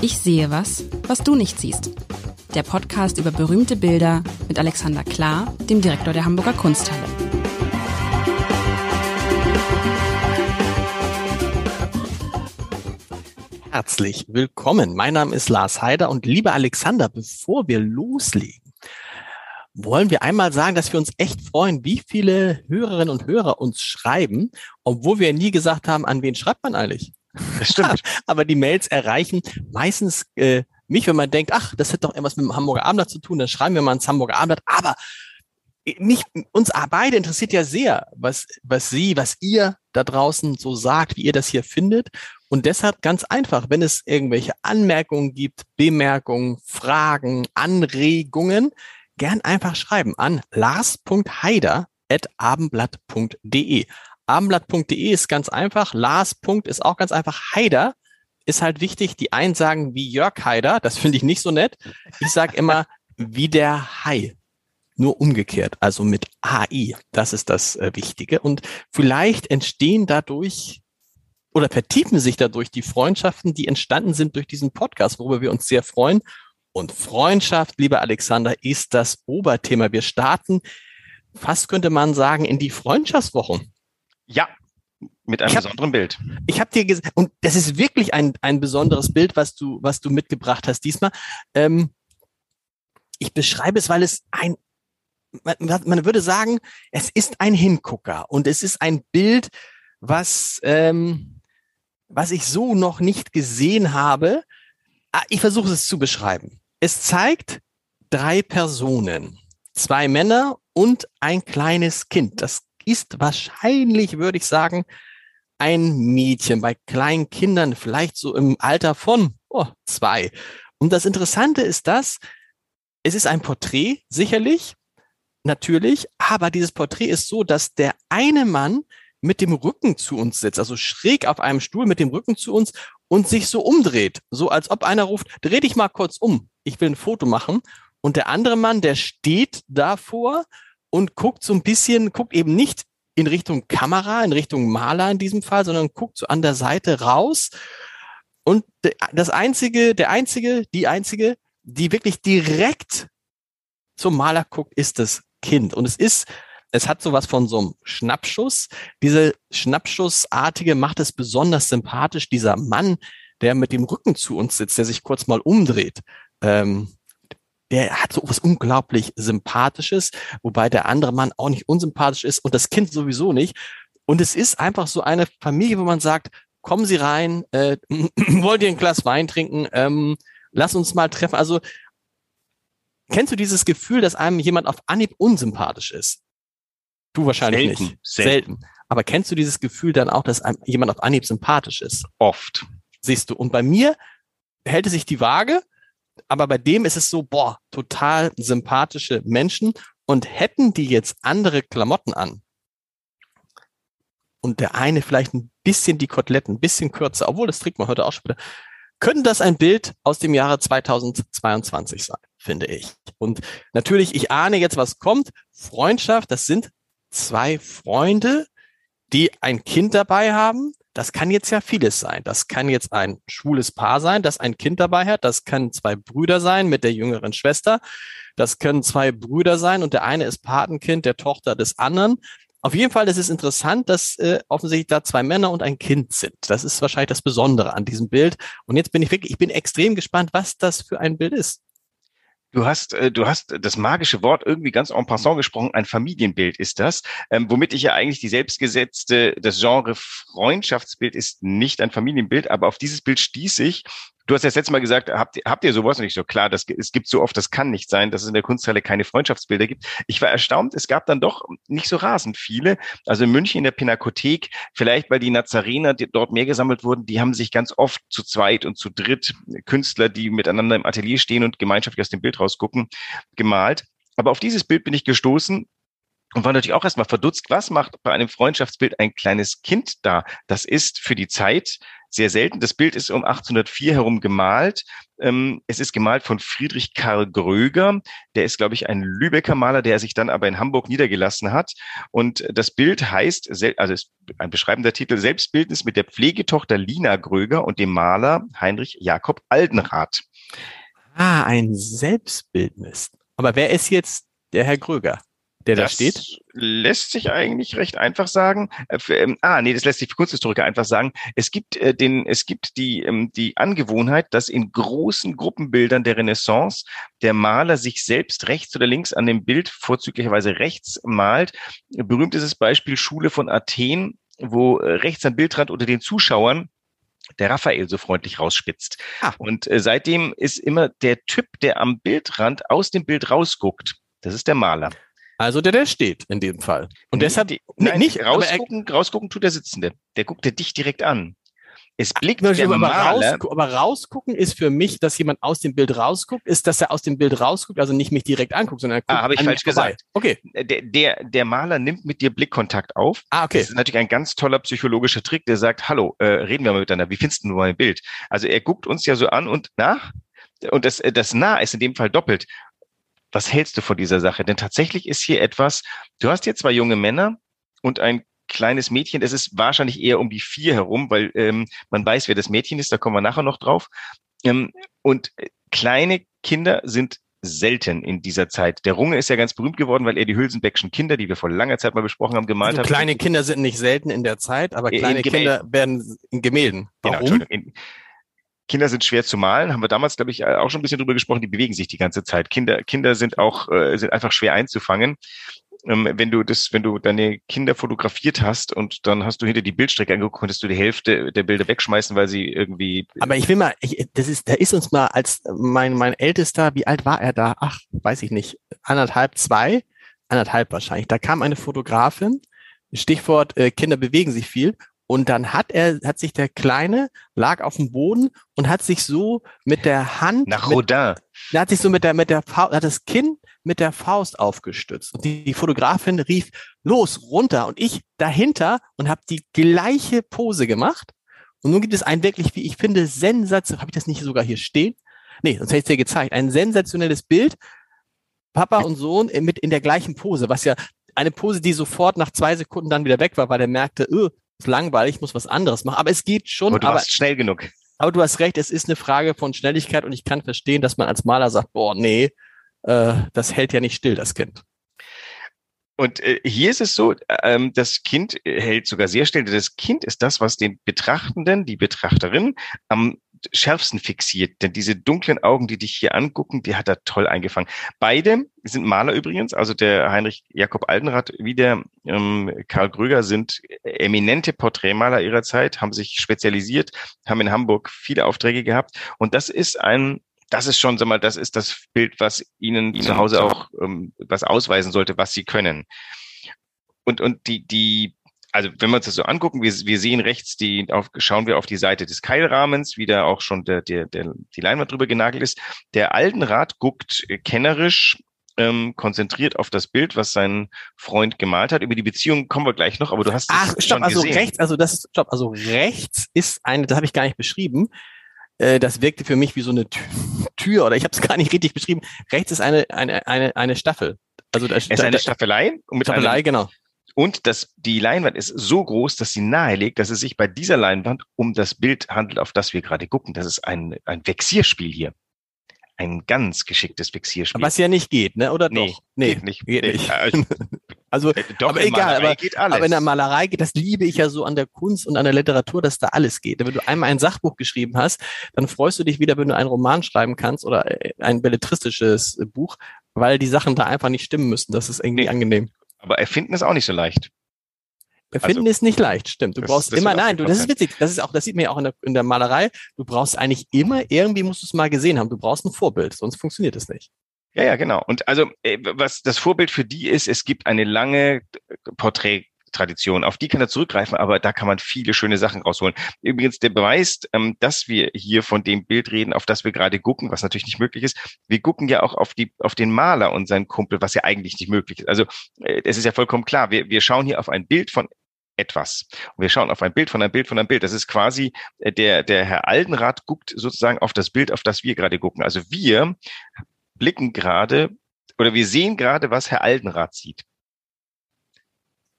Ich sehe was, was du nicht siehst. Der Podcast über berühmte Bilder mit Alexander Klar, dem Direktor der Hamburger Kunsthalle. Herzlich willkommen. Mein Name ist Lars Heider und lieber Alexander, bevor wir loslegen, wollen wir einmal sagen, dass wir uns echt freuen, wie viele Hörerinnen und Hörer uns schreiben, obwohl wir nie gesagt haben, an wen schreibt man eigentlich? Das stimmt. Aber die Mails erreichen meistens äh, mich, wenn man denkt, ach, das hat doch irgendwas mit dem Hamburger Abendblatt zu tun, dann schreiben wir mal ins Hamburger Abendblatt. Aber mich, uns beide interessiert ja sehr, was, was Sie, was ihr da draußen so sagt, wie ihr das hier findet. Und deshalb ganz einfach, wenn es irgendwelche Anmerkungen gibt, Bemerkungen, Fragen, Anregungen, gern einfach schreiben an lars.heider.abendblatt.de. Abendblatt.de ist ganz einfach. Lars. ist auch ganz einfach. Heider ist halt wichtig. Die einen sagen wie Jörg Heider. Das finde ich nicht so nett. Ich sage immer wie der Hai. Nur umgekehrt, also mit AI. Das ist das äh, Wichtige. Und vielleicht entstehen dadurch oder vertiefen sich dadurch die Freundschaften, die entstanden sind durch diesen Podcast, worüber wir uns sehr freuen. Und Freundschaft, lieber Alexander, ist das Oberthema. Wir starten, fast könnte man sagen, in die Freundschaftswochen. Ja, mit einem hab, besonderen Bild. Ich habe dir gesagt, und das ist wirklich ein, ein besonderes Bild, was du, was du mitgebracht hast diesmal. Ähm, ich beschreibe es, weil es ein, man, man würde sagen, es ist ein Hingucker und es ist ein Bild, was, ähm, was ich so noch nicht gesehen habe. Ah, ich versuche es zu beschreiben. Es zeigt drei Personen, zwei Männer und ein kleines Kind. Das ist wahrscheinlich, würde ich sagen, ein Mädchen bei kleinen Kindern, vielleicht so im Alter von oh, zwei. Und das Interessante ist das, es ist ein Porträt, sicherlich, natürlich, aber dieses Porträt ist so, dass der eine Mann mit dem Rücken zu uns sitzt, also schräg auf einem Stuhl mit dem Rücken zu uns und sich so umdreht, so als ob einer ruft, dreh dich mal kurz um, ich will ein Foto machen. Und der andere Mann, der steht davor und guckt so ein bisschen, guckt eben nicht in Richtung Kamera, in Richtung Maler in diesem Fall, sondern guckt so an der Seite raus. Und das einzige, der einzige, die einzige, die wirklich direkt zum Maler guckt, ist das Kind. Und es ist, es hat sowas von so einem Schnappschuss. Diese Schnappschussartige macht es besonders sympathisch. Dieser Mann, der mit dem Rücken zu uns sitzt, der sich kurz mal umdreht. Ähm, der hat so was unglaublich Sympathisches, wobei der andere Mann auch nicht unsympathisch ist und das Kind sowieso nicht. Und es ist einfach so eine Familie, wo man sagt, kommen Sie rein, äh, wollt ihr ein Glas Wein trinken, ähm, lass uns mal treffen. Also kennst du dieses Gefühl, dass einem jemand auf Anhieb unsympathisch ist? Du wahrscheinlich selten, nicht. Selten. selten. Aber kennst du dieses Gefühl dann auch, dass einem jemand auf Anhieb sympathisch ist? Oft. Siehst du. Und bei mir hält es sich die Waage aber bei dem ist es so, boah, total sympathische Menschen und hätten die jetzt andere Klamotten an und der eine vielleicht ein bisschen die Koteletten, ein bisschen kürzer, obwohl das trägt man heute auch schon wieder, könnte das ein Bild aus dem Jahre 2022 sein, finde ich. Und natürlich, ich ahne jetzt, was kommt. Freundschaft, das sind zwei Freunde, die ein Kind dabei haben, das kann jetzt ja vieles sein. Das kann jetzt ein schwules Paar sein, das ein Kind dabei hat. Das können zwei Brüder sein mit der jüngeren Schwester. Das können zwei Brüder sein und der eine ist Patenkind der Tochter des anderen. Auf jeden Fall ist es interessant, dass äh, offensichtlich da zwei Männer und ein Kind sind. Das ist wahrscheinlich das Besondere an diesem Bild. Und jetzt bin ich wirklich, ich bin extrem gespannt, was das für ein Bild ist. Du hast, äh, du hast das magische Wort irgendwie ganz en passant gesprochen. Ein Familienbild ist das, ähm, womit ich ja eigentlich die selbstgesetzte, das Genre Freundschaftsbild ist nicht ein Familienbild, aber auf dieses Bild stieß ich Du hast ja das letzte Mal gesagt, habt, habt ihr sowas? Und ich so, klar, das, es gibt so oft, das kann nicht sein, dass es in der Kunsthalle keine Freundschaftsbilder gibt. Ich war erstaunt, es gab dann doch nicht so rasend viele. Also in München in der Pinakothek, vielleicht weil die Nazarener die dort mehr gesammelt wurden, die haben sich ganz oft zu zweit und zu dritt Künstler, die miteinander im Atelier stehen und gemeinschaftlich aus dem Bild rausgucken, gemalt. Aber auf dieses Bild bin ich gestoßen, und war natürlich auch erstmal verdutzt, was macht bei einem Freundschaftsbild ein kleines Kind da? Das ist für die Zeit sehr selten. Das Bild ist um 1804 herum gemalt. Ähm, es ist gemalt von Friedrich Karl Gröger. Der ist, glaube ich, ein Lübecker Maler, der sich dann aber in Hamburg niedergelassen hat. Und das Bild heißt, also ist ein beschreibender Titel, Selbstbildnis mit der Pflegetochter Lina Gröger und dem Maler Heinrich Jakob Aldenrath. Ah, ein Selbstbildnis. Aber wer ist jetzt der Herr Gröger? Der das da steht? Lässt sich eigentlich recht einfach sagen. Äh, für, ähm, ah, nee, das lässt sich für Kunsthistoriker einfach sagen. Es gibt äh, den, es gibt die, ähm, die Angewohnheit, dass in großen Gruppenbildern der Renaissance der Maler sich selbst rechts oder links an dem Bild, vorzüglicherweise rechts malt. Berühmt ist das Beispiel Schule von Athen, wo äh, rechts am Bildrand unter den Zuschauern der Raphael so freundlich rausspitzt. Ah. Und äh, seitdem ist immer der Typ, der am Bildrand aus dem Bild rausguckt. Das ist der Maler. Also der, der steht in dem Fall. Und deshalb die, nein, nicht rausgucken, er, rausgucken tut der Sitzende. Der guckt dir dich direkt an. Es blickt der aber, Maler, raus, aber rausgucken ist für mich, dass jemand aus dem Bild rausguckt, ist, dass er aus dem Bild rausguckt, also nicht mich direkt anguckt, sondern er guckt Ah, habe ich falsch gesagt. Okay. Der, der, der Maler nimmt mit dir Blickkontakt auf. Ah, okay. Das ist natürlich ein ganz toller psychologischer Trick, der sagt, hallo, äh, reden wir mal miteinander. Wie findest du mein Bild? Also er guckt uns ja so an und nach. Und das, das nah ist in dem Fall doppelt was hältst du von dieser Sache? Denn tatsächlich ist hier etwas, du hast hier zwei junge Männer und ein kleines Mädchen, es ist wahrscheinlich eher um die vier herum, weil ähm, man weiß, wer das Mädchen ist, da kommen wir nachher noch drauf. Ähm, und äh, kleine Kinder sind selten in dieser Zeit. Der Runge ist ja ganz berühmt geworden, weil er die Hülsenbeckschen Kinder, die wir vor langer Zeit mal besprochen haben, gemalt also hat. Kleine Kinder sind nicht selten in der Zeit, aber kleine Kinder werden in Gemälden. Genau, Warum? Genau, Kinder sind schwer zu malen, haben wir damals, glaube ich, auch schon ein bisschen drüber gesprochen, die bewegen sich die ganze Zeit. Kinder, Kinder sind auch, äh, sind einfach schwer einzufangen. Ähm, wenn du das, wenn du deine Kinder fotografiert hast und dann hast du hinter die Bildstrecke angeguckt, konntest du die Hälfte der Bilder wegschmeißen, weil sie irgendwie. Aber ich will mal, ich, das ist, da ist uns mal als mein, mein Ältester, wie alt war er da? Ach, weiß ich nicht, anderthalb, zwei, anderthalb wahrscheinlich. Da kam eine Fotografin, Stichwort äh, Kinder bewegen sich viel und dann hat er, hat sich der Kleine, lag auf dem Boden und hat sich so mit der Hand. Nach Rodin. er hat sich so mit der, mit der Faust, hat das Kinn mit der Faust aufgestützt. Und die, die Fotografin rief, los, runter. Und ich dahinter und habe die gleiche Pose gemacht. Und nun gibt es ein wirklich, wie ich finde, sensationell, habe ich das nicht sogar hier stehen? Nee, sonst hätte ich es dir gezeigt. Ein sensationelles Bild. Papa und Sohn mit in der gleichen Pose, was ja eine Pose, die sofort nach zwei Sekunden dann wieder weg war, weil er merkte, öh, ist langweilig, muss was anderes machen. Aber es geht schon. Aber du aber, schnell genug. Aber du hast recht, es ist eine Frage von Schnelligkeit und ich kann verstehen, dass man als Maler sagt, boah, nee, äh, das hält ja nicht still, das Kind. Und äh, hier ist es so, ähm, das Kind hält sogar sehr still. Das Kind ist das, was den Betrachtenden, die Betrachterin am schärfsten fixiert. Denn diese dunklen Augen, die dich hier angucken, die hat er toll eingefangen. Beide sind Maler übrigens, also der Heinrich Jakob Aldenrath wie der ähm, Karl Gröger sind eminente Porträtmaler ihrer Zeit, haben sich spezialisiert, haben in Hamburg viele Aufträge gehabt. Und das ist ein das ist schon, sag mal, das ist das Bild, was Ihnen zu Hause auch ähm, was ausweisen sollte, was Sie können. Und, und die, die also wenn wir uns das so angucken, wir, wir sehen rechts die, auf, schauen wir auf die Seite des Keilrahmens, wie da auch schon der, der, der, die Leinwand drüber genagelt ist. Der Altenrat guckt kennerisch ähm, konzentriert auf das Bild, was sein Freund gemalt hat. Über die Beziehung kommen wir gleich noch, aber du hast Ach, stopp, also gesehen. rechts, also das ist, stopp, also rechts ist eine, das habe ich gar nicht beschrieben. Äh, das wirkte für mich wie so eine Tür oder ich habe es gar nicht richtig beschrieben. Rechts ist eine eine eine eine Staffel. Also da, es ist eine Staffelei und mit Staffelei, einem, genau. Und das, die Leinwand ist so groß, dass sie nahelegt, dass es sich bei dieser Leinwand um das Bild handelt, auf das wir gerade gucken. Das ist ein, ein Vexierspiel hier. Ein ganz geschicktes Vexierspiel. Was ja nicht geht, ne? Oder nee, doch? Nee, geht nicht. Geht nicht. also, äh, doch, aber egal, aber, aber, in der Malerei geht, das liebe ich ja so an der Kunst und an der Literatur, dass da alles geht. Wenn du einmal ein Sachbuch geschrieben hast, dann freust du dich wieder, wenn du einen Roman schreiben kannst oder äh, ein belletristisches Buch, weil die Sachen da einfach nicht stimmen müssen. Das ist irgendwie nee. angenehm. Aber erfinden ist auch nicht so leicht. Erfinden also, ist nicht leicht, stimmt. Du brauchst immer, nein, du, das ist witzig. Das ist auch, das sieht man ja auch in der, in der Malerei. Du brauchst eigentlich immer, irgendwie musst du es mal gesehen haben. Du brauchst ein Vorbild, sonst funktioniert es nicht. Ja, ja, genau. Und also, äh, was das Vorbild für die ist, es gibt eine lange Porträt Tradition. Auf die kann er zurückgreifen, aber da kann man viele schöne Sachen rausholen. Übrigens, der Beweis, ähm, dass wir hier von dem Bild reden, auf das wir gerade gucken, was natürlich nicht möglich ist. Wir gucken ja auch auf die, auf den Maler und seinen Kumpel, was ja eigentlich nicht möglich ist. Also, äh, es ist ja vollkommen klar. Wir, wir schauen hier auf ein Bild von etwas. Und wir schauen auf ein Bild von einem Bild von einem Bild. Das ist quasi äh, der, der Herr Aldenrath guckt sozusagen auf das Bild, auf das wir gerade gucken. Also wir blicken gerade oder wir sehen gerade, was Herr Aldenrath sieht.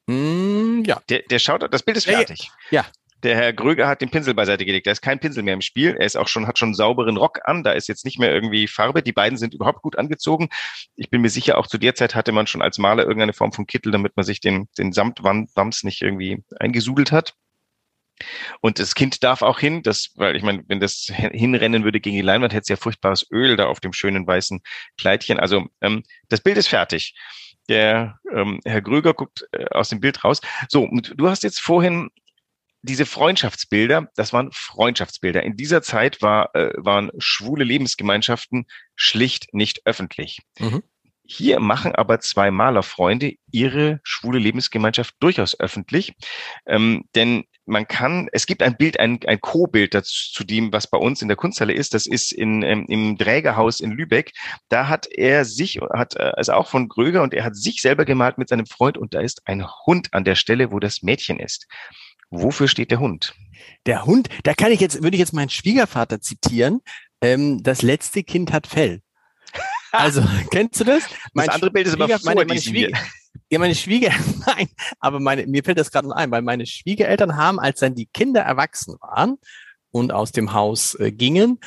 Mm, ja. Der, der schaut, das Bild ist fertig. Ja. Der Herr Gröger hat den Pinsel beiseite gelegt. Da ist kein Pinsel mehr im Spiel. Er ist auch schon, hat schon einen sauberen Rock an. Da ist jetzt nicht mehr irgendwie Farbe. Die beiden sind überhaupt gut angezogen. Ich bin mir sicher, auch zu der Zeit hatte man schon als Maler irgendeine Form von Kittel, damit man sich den, den Samtwams nicht irgendwie eingesudelt hat. Und das Kind darf auch hin, das, weil ich meine, wenn das hinrennen würde gegen die Leinwand, hätte es ja furchtbares Öl da auf dem schönen weißen Kleidchen. Also ähm, das Bild ist fertig. Der ähm, Herr Gröger guckt äh, aus dem Bild raus. So, und du hast jetzt vorhin diese Freundschaftsbilder, das waren Freundschaftsbilder. In dieser Zeit war, äh, waren schwule Lebensgemeinschaften schlicht nicht öffentlich. Mhm. Hier machen aber zwei Malerfreunde ihre schwule Lebensgemeinschaft durchaus öffentlich, ähm, denn man kann, es gibt ein Bild, ein, ein Co-Bild zu dem, was bei uns in der Kunsthalle ist. Das ist in, ähm, im Trägerhaus in Lübeck. Da hat er sich, hat, äh, also auch von Gröger und er hat sich selber gemalt mit seinem Freund und da ist ein Hund an der Stelle, wo das Mädchen ist. Wofür steht der Hund? Der Hund, da kann ich jetzt, würde ich jetzt meinen Schwiegervater zitieren. Ähm, das letzte Kind hat Fell. Also, kennst du das? Mein das andere Bild ist aber vor meine, meine Schwieger, Ja, meine Schwieger, nein, aber meine, mir fällt das gerade noch ein, weil meine Schwiegereltern haben, als dann die Kinder erwachsen waren und aus dem Haus äh, gingen,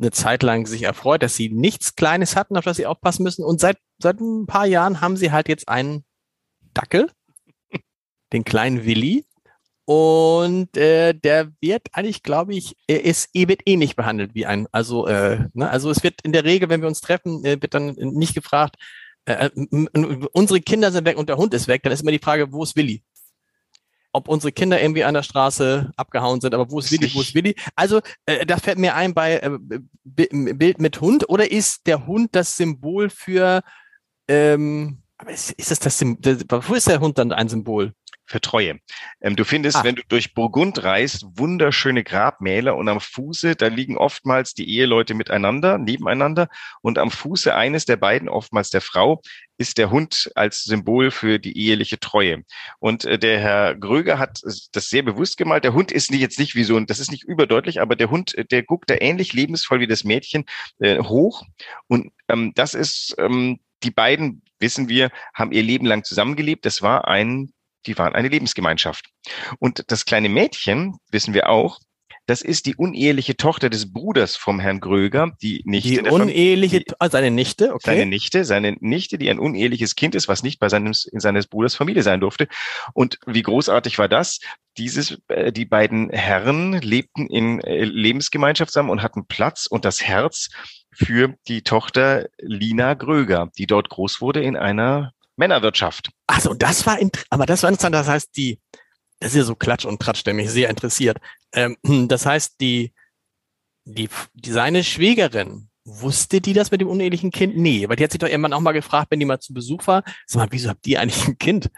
eine Zeit lang sich erfreut, dass sie nichts Kleines hatten, auf das sie aufpassen müssen. Und seit, seit ein paar Jahren haben sie halt jetzt einen Dackel, den kleinen Willi. Und äh, der wird eigentlich, glaube ich, er ist, er wird ähnlich behandelt wie ein. Also, äh, ne, also es wird in der Regel, wenn wir uns treffen, äh, wird dann nicht gefragt, äh, äh unsere Kinder sind weg und der Hund ist weg. Dann ist immer die Frage, wo ist Willi? Ob unsere Kinder irgendwie an der Straße abgehauen sind, aber wo ist Willi? Wo ist Willi? Also, äh, da fällt mir ein bei äh, Bild mit Hund oder ist der Hund das Symbol für ähm, ist, ist das das Symbol? Wo ist der Hund dann ein Symbol? Für Treue. Ähm, du findest, Ach. wenn du durch Burgund reist, wunderschöne Grabmäler und am Fuße, da liegen oftmals die Eheleute miteinander, nebeneinander und am Fuße eines der beiden, oftmals der Frau, ist der Hund als Symbol für die eheliche Treue. Und äh, der Herr Gröger hat das sehr bewusst gemalt. Der Hund ist nicht jetzt nicht wie so ein, das ist nicht überdeutlich, aber der Hund, äh, der guckt da ähnlich lebensvoll wie das Mädchen äh, hoch. Und ähm, das ist, ähm, die beiden, wissen wir, haben ihr Leben lang zusammengelebt. Das war ein die waren eine Lebensgemeinschaft. Und das kleine Mädchen, wissen wir auch, das ist die uneheliche Tochter des Bruders vom Herrn Gröger, die Nichte. Die uneheliche, die, also seine Nichte, okay. Seine Nichte, seine Nichte, die ein uneheliches Kind ist, was nicht bei seines, in seines Bruders Familie sein durfte. Und wie großartig war das? Dieses, äh, die beiden Herren lebten in äh, Lebensgemeinschaft zusammen und hatten Platz und das Herz für die Tochter Lina Gröger, die dort groß wurde in einer Männerwirtschaft. Also das war, aber das war interessant. Das heißt, die, das ist ja so Klatsch und Tratsch, der mich sehr interessiert. Ähm, das heißt, die, die, die, seine Schwägerin, wusste die das mit dem unehelichen Kind? Nee, weil die hat sich doch irgendwann auch mal gefragt, wenn die mal zu Besuch war, sag mal, wieso habt ihr eigentlich ein Kind?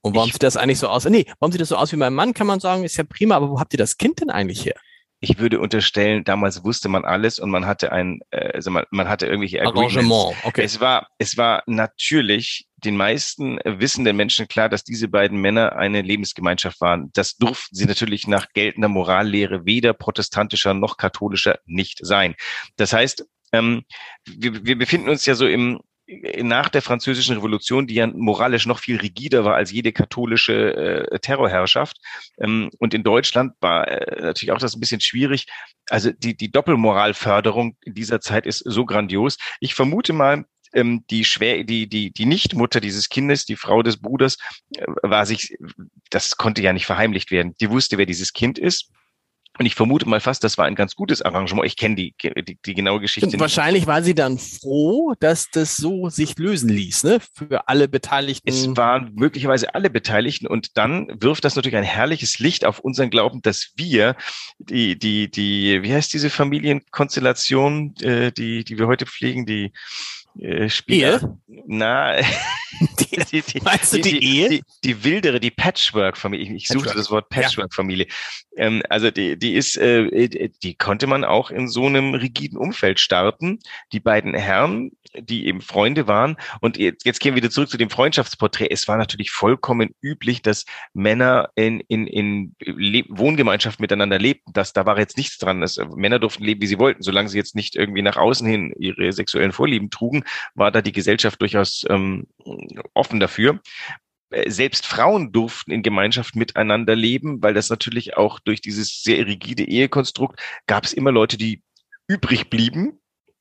Und warum ich, sieht das eigentlich so aus? Nee, warum sieht das so aus wie mein Mann, kann man sagen, ist ja prima, aber wo habt ihr das Kind denn eigentlich her? Ich würde unterstellen, damals wusste man alles und man hatte ein, äh, also man, man hatte irgendwelche Arrangement. Okay. Es war, es war natürlich den meisten wissenden Menschen klar, dass diese beiden Männer eine Lebensgemeinschaft waren. Das durften sie natürlich nach geltender Morallehre weder protestantischer noch katholischer nicht sein. Das heißt, ähm, wir, wir befinden uns ja so im, nach der französischen Revolution, die ja moralisch noch viel rigider war als jede katholische äh, Terrorherrschaft. Ähm, und in Deutschland war äh, natürlich auch das ein bisschen schwierig. Also die, die Doppelmoralförderung in dieser Zeit ist so grandios. Ich vermute mal, ähm, die schwer, die, die, die Nichtmutter dieses Kindes, die Frau des Bruders, äh, war sich, das konnte ja nicht verheimlicht werden. Die wusste, wer dieses Kind ist und ich vermute mal fast, das war ein ganz gutes Arrangement. Ich kenne die, die, die genaue Geschichte. Und wahrscheinlich war sie dann froh, dass das so sich lösen ließ, ne? Für alle Beteiligten. Es waren möglicherweise alle Beteiligten und dann wirft das natürlich ein herrliches Licht auf unseren Glauben, dass wir die, die, die, wie heißt diese Familienkonstellation, äh, die, die wir heute pflegen, die äh, Spieler. Ehe? Na, Die, meinst du die, Ehe? Die, die wildere, die Patchwork-Familie. Ich, suchte Patchwork. das Wort Patchwork-Familie. Ähm, also die, die ist, äh, die konnte man auch in so einem rigiden Umfeld starten. Die beiden Herren, die eben Freunde waren. Und jetzt, jetzt gehen wir wieder zurück zu dem Freundschaftsporträt. Es war natürlich vollkommen üblich, dass Männer in, in, in Wohngemeinschaft miteinander lebten. Das, da war jetzt nichts dran. Das, Männer durften leben, wie sie wollten. Solange sie jetzt nicht irgendwie nach außen hin ihre sexuellen Vorlieben trugen, war da die Gesellschaft durchaus ähm, offen dafür. Äh, Selbst Frauen durften in Gemeinschaft miteinander leben, weil das natürlich auch durch dieses sehr rigide Ehekonstrukt gab es immer Leute, die übrig blieben,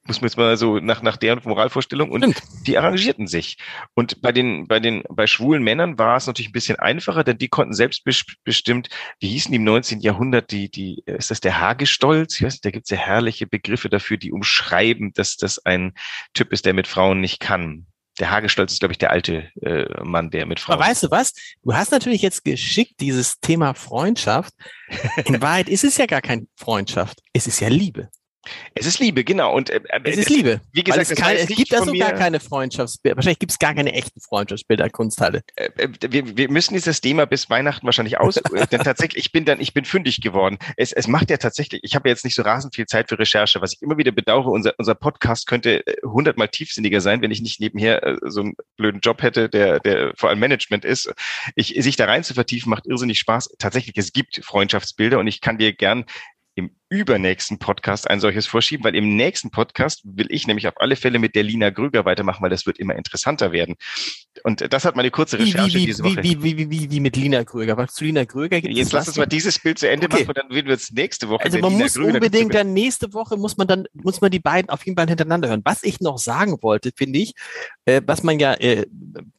muss man jetzt mal so nach, nach deren Moralvorstellung und Stimmt. die arrangierten sich. Und bei den, bei den, bei schwulen Männern war es natürlich ein bisschen einfacher, denn die konnten selbstbestimmt, wie hießen die im 19. Jahrhundert, die, die, ist das der Hagestolz? Ich weiß nicht, da gibt es ja herrliche Begriffe dafür, die umschreiben, dass das ein Typ ist, der mit Frauen nicht kann. Der Hagestolz ist, glaube ich, der alte äh, Mann, der mit Frauen. Aber weißt du was? Du hast natürlich jetzt geschickt dieses Thema Freundschaft. In Wahrheit ist es ja gar keine Freundschaft. Es ist ja Liebe. Es ist Liebe, genau. Und äh, Es ist Liebe. Wie gesagt, es, jetzt es gibt also gar keine Freundschaftsbilder. Wahrscheinlich gibt es gar keine echten Freundschaftsbilder, Kunsthalle. äh, äh, wir, wir müssen dieses Thema bis Weihnachten wahrscheinlich aus, äh, denn tatsächlich, ich bin dann, ich bin fündig geworden. Es, es macht ja tatsächlich, ich habe jetzt nicht so rasend viel Zeit für Recherche, was ich immer wieder bedauere. Unser, unser Podcast könnte äh, hundertmal tiefsinniger sein, wenn ich nicht nebenher äh, so einen blöden Job hätte, der, der vor allem Management ist. Ich, sich da rein zu vertiefen, macht irrsinnig Spaß. Tatsächlich, es gibt Freundschaftsbilder und ich kann dir gern im übernächsten Podcast ein solches vorschieben, weil im nächsten Podcast will ich nämlich auf alle Fälle mit der Lina Gröger weitermachen, weil das wird immer interessanter werden. Und das hat meine kurze Recherche wie, diese wie, Woche. wie, wie, wie, wie, wie mit Lina Kröger. Was zu Lina Kröger gibt Jetzt es lass uns mal dieses Bild zu Ende machen und dann werden wir uns nächste Woche Also man muss unbedingt dann nächste Woche muss man dann muss man die beiden auf jeden Fall hintereinander hören. Was ich noch sagen wollte, finde ich, äh, was man ja äh,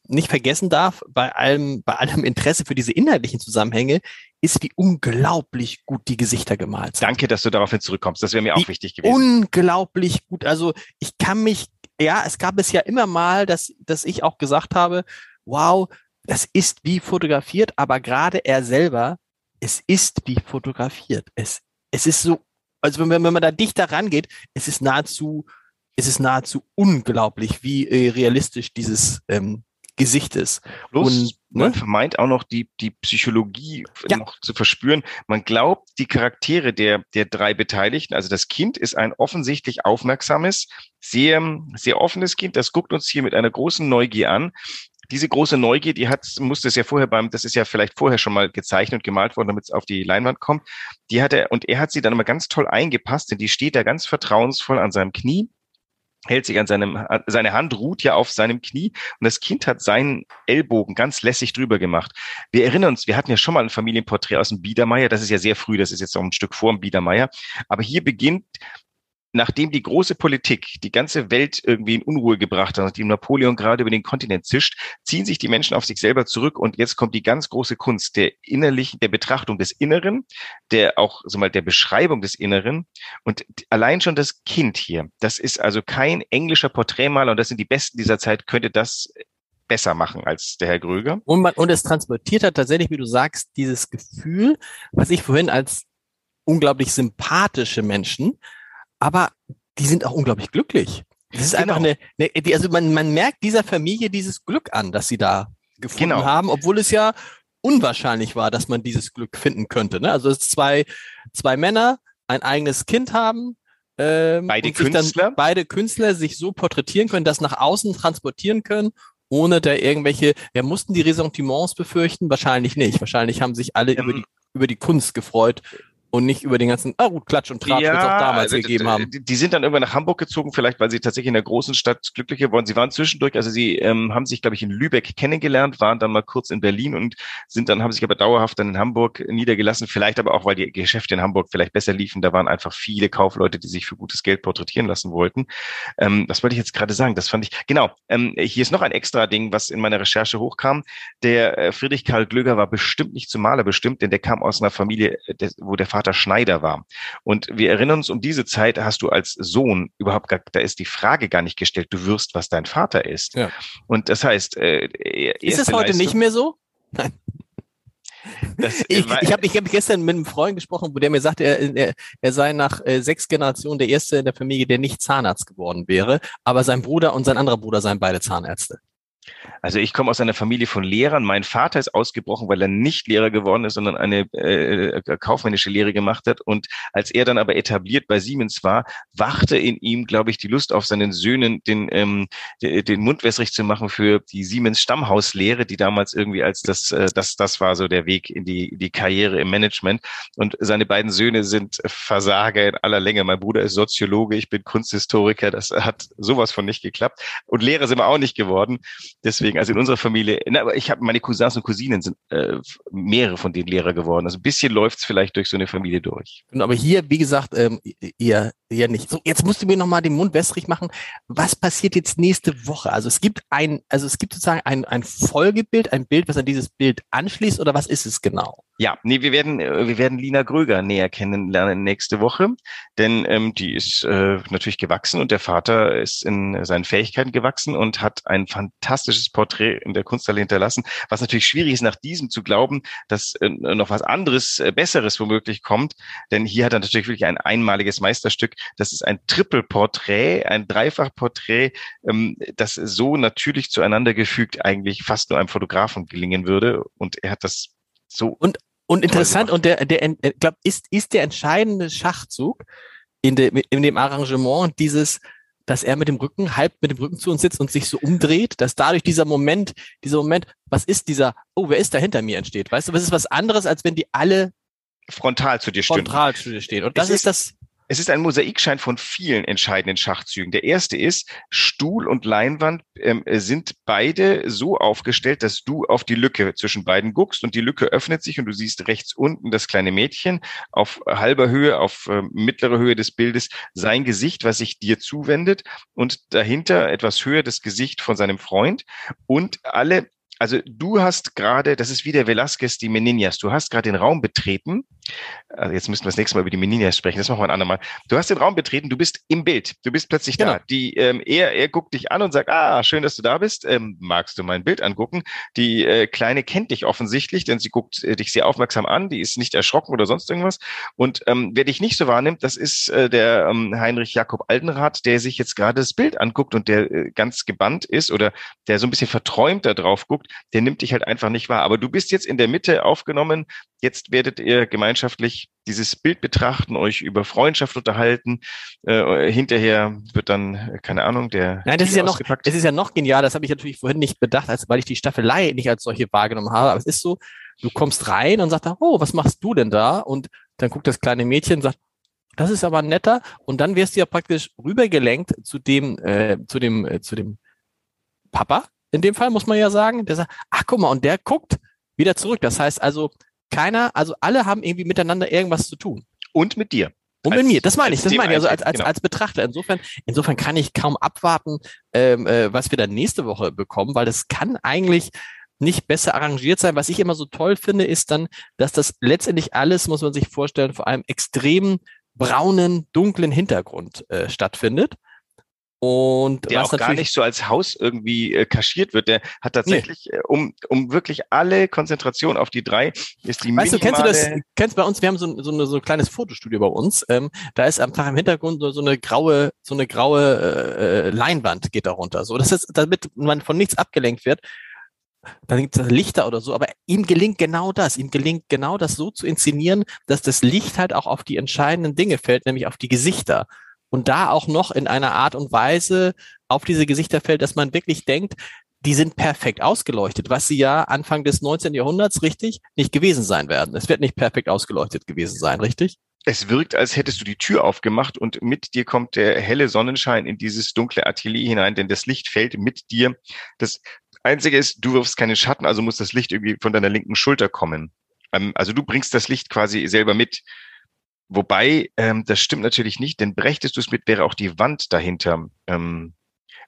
nicht vergessen darf bei allem bei allem Interesse für diese inhaltlichen Zusammenhänge, ist wie unglaublich gut die Gesichter gemalt sind. Danke, dass du daraufhin zurückkommst. Das wäre mir auch Wie wichtig gewesen. Unglaublich gut. Also ich kann mich ja, es gab es ja immer mal, dass dass ich auch gesagt habe, wow, das ist wie fotografiert, aber gerade er selber, es ist wie fotografiert. Es es ist so also wenn, man- wenn man da dichter rangeht, es ist nahezu, es ist nahezu unglaublich, wie äh, realistisch dieses ähm, Gesicht ist. Plus, und, man ne? vermeint auch noch die, die Psychologie Ja. noch zu verspüren. Man glaubt, die Charaktere der, der drei Beteiligten, also das Kind ist ein offensichtlich aufmerksames, sehr, sehr offenes Kind, das guckt uns hier mit einer großen Neugier an. Diese große Neugier, die hat, musste es ja vorher beim, das ist ja vielleicht vorher schon mal gezeichnet und gemalt worden, damit es auf die Leinwand kommt. Die hat er, und er hat sie dann immer ganz toll eingepasst, denn die steht da ganz vertrauensvoll an seinem Knie, hält sich an seinem, seine Hand ruht ja auf seinem Knie und das Kind hat seinen Ellbogen ganz lässig drüber gemacht. Wir erinnern uns, wir hatten ja schon mal ein Familienporträt aus dem Biedermeier, das ist ja sehr früh, das ist jetzt noch ein Stück vor dem Biedermeier, aber hier beginnt nachdem die große Politik die ganze Welt irgendwie in Unruhe gebracht hat, nachdem Napoleon gerade über den Kontinent zischt, ziehen sich die Menschen auf sich selber zurück und jetzt kommt die ganz große Kunst der innerlichen, der Betrachtung des Inneren, der auch so mal der Beschreibung des Inneren und allein schon das Kind hier, das ist also kein englischer Porträtmaler und das sind die Besten dieser Zeit, könnte das besser machen als der Herr Gröger. Und, man, und es transportiert hat tatsächlich, wie du sagst, dieses Gefühl, was ich vorhin als unglaublich sympathische Menschen, aber die sind auch unglaublich glücklich. Das ist Genau. einfach eine, eine also man, man merkt dieser Familie dieses Glück an, dass sie da gefunden Genau. haben, obwohl es ja unwahrscheinlich war, dass man dieses Glück finden könnte. Ne? Also es zwei, zwei Männer, ein eigenes Kind haben, ähm, Beide Künstler. Beide Künstler sich so porträtieren können, das nach außen transportieren können, ohne da irgendwelche, ja, mussten die Ressentiments befürchten? Wahrscheinlich nicht. Wahrscheinlich haben sich alle Ähm, über, die, über die Kunst gefreut und nicht über den ganzen, ah gut, Klatsch und Tratsch, ja, es auch damals also, gegeben haben. Die, die sind dann irgendwann nach Hamburg gezogen, vielleicht weil sie tatsächlich in der großen Stadt glücklicher wurden. Sie waren zwischendurch, also sie ähm, haben sich, glaube ich, in Lübeck kennengelernt, waren dann mal kurz in Berlin und sind dann, haben sich aber dauerhaft dann in Hamburg niedergelassen. Vielleicht aber auch, weil die Geschäfte in Hamburg vielleicht besser liefen. Da waren einfach viele Kaufleute, die sich für gutes Geld porträtieren lassen wollten. Ähm, das wollte ich jetzt gerade sagen. Das fand ich, genau. Ähm, hier ist noch ein extra Ding, was in meiner Recherche hochkam. Der äh, Friedrich Karl Glöger war bestimmt nicht zum Maler bestimmt, denn der kam aus einer Familie, äh, wo der Vater Schneider war. Und wir erinnern uns, um diese Zeit hast du als Sohn überhaupt gar, da ist die Frage gar nicht gestellt, du wirst, was dein Vater ist. Ja. Und das heißt, äh, Ist es heute nicht mehr so? Das, ich ich habe ich hab gestern mit einem Freund gesprochen, wo der mir sagte, er, er, er sei nach äh, sechs Generationen der Erste in der Familie, der nicht Zahnarzt geworden wäre, aber sein Bruder und sein anderer Bruder seien beide Zahnärzte. Also ich komme aus einer Familie von Lehrern. Mein Vater ist ausgebrochen, weil er nicht Lehrer geworden ist, sondern eine äh, äh, kaufmännische Lehre gemacht hat. Und als er dann aber etabliert bei Siemens war, wachte in ihm, glaube ich, die Lust auf seinen Söhnen, den, ähm, den Mund wässrig zu machen für die Siemens Stammhauslehre, die damals irgendwie als das, äh, das, das war so der Weg in die, die Karriere im Management. Und seine beiden Söhne sind Versager in aller Länge. Mein Bruder ist Soziologe, ich bin Kunsthistoriker. Das hat sowas von nicht geklappt. Und Lehrer sind wir auch nicht geworden. Deswegen, also in unserer Familie, na, aber ich habe meine Cousins und Cousinen sind äh, mehrere von denen Lehrer geworden. Also ein bisschen läuft's vielleicht durch so eine Familie durch. Aber hier, wie gesagt, ähm, eher, eher nicht. So, jetzt musst du mir nochmal den Mund wässrig machen. Was passiert jetzt nächste Woche? Also es gibt ein, also es gibt sozusagen ein, ein Folgebild, ein Bild, was an dieses Bild anschließt, oder was ist es genau? Ja, nee, wir werden, äh, wir werden Lina Gröger näher kennenlernen nächste Woche, denn ähm, die ist äh, natürlich gewachsen und der Vater ist in seinen Fähigkeiten gewachsen und hat ein fantastisches Porträt in der Kunsthalle hinterlassen, was natürlich schwierig ist, nach diesem zu glauben, dass äh, noch was anderes, äh, Besseres womöglich kommt, denn hier hat er natürlich wirklich ein einmaliges Meisterstück. Das ist ein Triple-Porträt, ein Dreifach-Porträt, ähm, das so natürlich zueinander gefügt eigentlich fast nur einem Fotografen gelingen würde und er hat das so. Und, und interessant, und der, der, der glaub, ist, ist der entscheidende Schachzug in, de, in dem Arrangement dieses, dass er mit dem Rücken, halb mit dem Rücken zu uns sitzt und sich so umdreht, dass dadurch dieser Moment, dieser Moment, was ist dieser, oh, wer ist da hinter mir entsteht? Weißt du, was ist was anderes, als wenn die alle frontal zu dir stehen. Frontal zu dir stehen. Und das ist, ist das, es ist ein Mosaikschein von vielen entscheidenden Schachzügen. Der erste ist, Stuhl und Leinwand ähm, sind beide so aufgestellt, dass du auf die Lücke zwischen beiden guckst und die Lücke öffnet sich und du siehst rechts unten das kleine Mädchen auf halber Höhe, auf äh, mittlerer Höhe des Bildes sein Gesicht, was sich dir zuwendet und dahinter etwas höher das Gesicht von seinem Freund und alle also du hast gerade, das ist wie der Velasquez, die Meninias, du hast gerade den Raum betreten. Also jetzt müssen wir das nächste Mal über die Meninias sprechen, das machen wir ein andermal. Du hast den Raum betreten, du bist im Bild, du bist plötzlich genau. da. Die, ähm, er, er guckt dich an und sagt, ah, schön, dass du da bist. Ähm, magst du mein Bild angucken? Die äh, Kleine kennt dich offensichtlich, denn sie guckt äh, dich sehr aufmerksam an, die ist nicht erschrocken oder sonst irgendwas. Und ähm, wer dich nicht so wahrnimmt, das ist äh, der ähm, Heinrich Jakob Aldenrath, der sich jetzt gerade das Bild anguckt und der äh, ganz gebannt ist oder der so ein bisschen verträumt da drauf guckt der nimmt dich halt einfach nicht wahr. Aber du bist jetzt in der Mitte aufgenommen. Jetzt werdet ihr gemeinschaftlich dieses Bild betrachten, euch über Freundschaft unterhalten. Äh, hinterher wird dann, keine Ahnung, der. Nein, das ist ja noch, es ist ja noch genial. Das habe ich natürlich vorhin nicht bedacht, als, weil ich die Staffelei nicht als solche wahrgenommen habe. Aber es ist so, du kommst rein und sagst, oh, was machst du denn da? Und dann guckt das kleine Mädchen und sagt, das ist aber netter. Und dann wirst du ja praktisch rübergelenkt zu dem, äh, zu dem, äh, zu dem Papa, in dem Fall muss man ja sagen, der sagt, ach guck mal, und der guckt wieder zurück. Das heißt also, keiner, also alle haben irgendwie miteinander irgendwas zu tun. Und mit dir. Und mit mir, das meine ich, das meine ich, also als, als, genau. als Betrachter. Insofern, insofern kann ich kaum abwarten, ähm, äh, was wir dann nächste Woche bekommen, weil das kann eigentlich nicht besser arrangiert sein. Was ich immer so toll finde, ist dann, dass das letztendlich alles, muss man sich vorstellen, vor einem extrem braunen, dunklen Hintergrund äh, stattfindet. Und der auch gar nicht so als Haus irgendwie äh, kaschiert wird. Der hat tatsächlich, nee. äh, um, um wirklich alle Konzentration auf die drei, ist die Weißt du, kennst du das, kennst bei uns, wir haben so, so, eine, so ein kleines Fotostudio bei uns, ähm, da ist am Tag im Hintergrund so, so eine graue, so eine graue äh, Leinwand geht da runter. So, das ist, damit man von nichts abgelenkt wird. Dann gibt es Lichter oder so, aber ihm gelingt genau das. Ihm gelingt genau das so zu inszenieren, dass das Licht halt auch auf die entscheidenden Dinge fällt, nämlich auf die Gesichter und da auch noch in einer Art und Weise auf diese Gesichter fällt, dass man wirklich denkt, die sind perfekt ausgeleuchtet, was sie ja Anfang des 19. Jahrhunderts richtig nicht gewesen sein werden. Es wird nicht perfekt ausgeleuchtet gewesen sein, richtig? Es wirkt, als hättest du die Tür aufgemacht und mit dir kommt der helle Sonnenschein in dieses dunkle Atelier hinein, denn das Licht fällt mit dir. Das Einzige ist, du wirfst keine Schatten, also muss das Licht irgendwie von deiner linken Schulter kommen. Ähm, also du bringst das Licht quasi selber mit. Wobei, ähm, das stimmt natürlich nicht, denn brächtest du es mit, wäre auch die Wand dahinter. Ähm,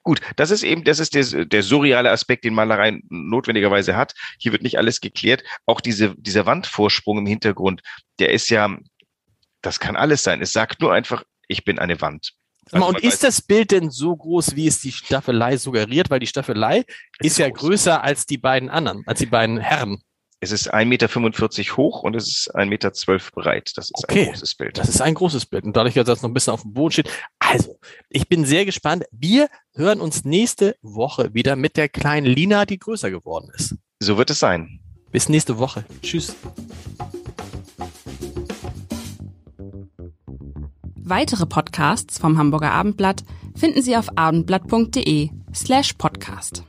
gut, das ist eben, das ist der, der surreale Aspekt, den Malerei notwendigerweise hat. Hier wird nicht alles geklärt. Auch diese, dieser Wandvorsprung im Hintergrund, der ist ja, das kann alles sein. Es sagt nur einfach, ich bin eine Wand. Also und ist das Bild denn so groß, wie es die Staffelei suggeriert? Weil die Staffelei ist, ist ja groß. größer als die beiden anderen, als die beiden Herren. Es ist 1,45 Meter hoch und es ist 1,12 Meter breit. Das ist Okay. ein großes Bild. Das ist ein großes Bild. Und dadurch, dass das noch ein bisschen auf dem Boden steht. Also, ich bin sehr gespannt. Wir hören uns nächste Woche wieder mit der kleinen Lina, die größer geworden ist. So wird es sein. Bis nächste Woche. Tschüss. Weitere Podcasts vom Hamburger Abendblatt finden Sie auf abendblatt.de slash podcast.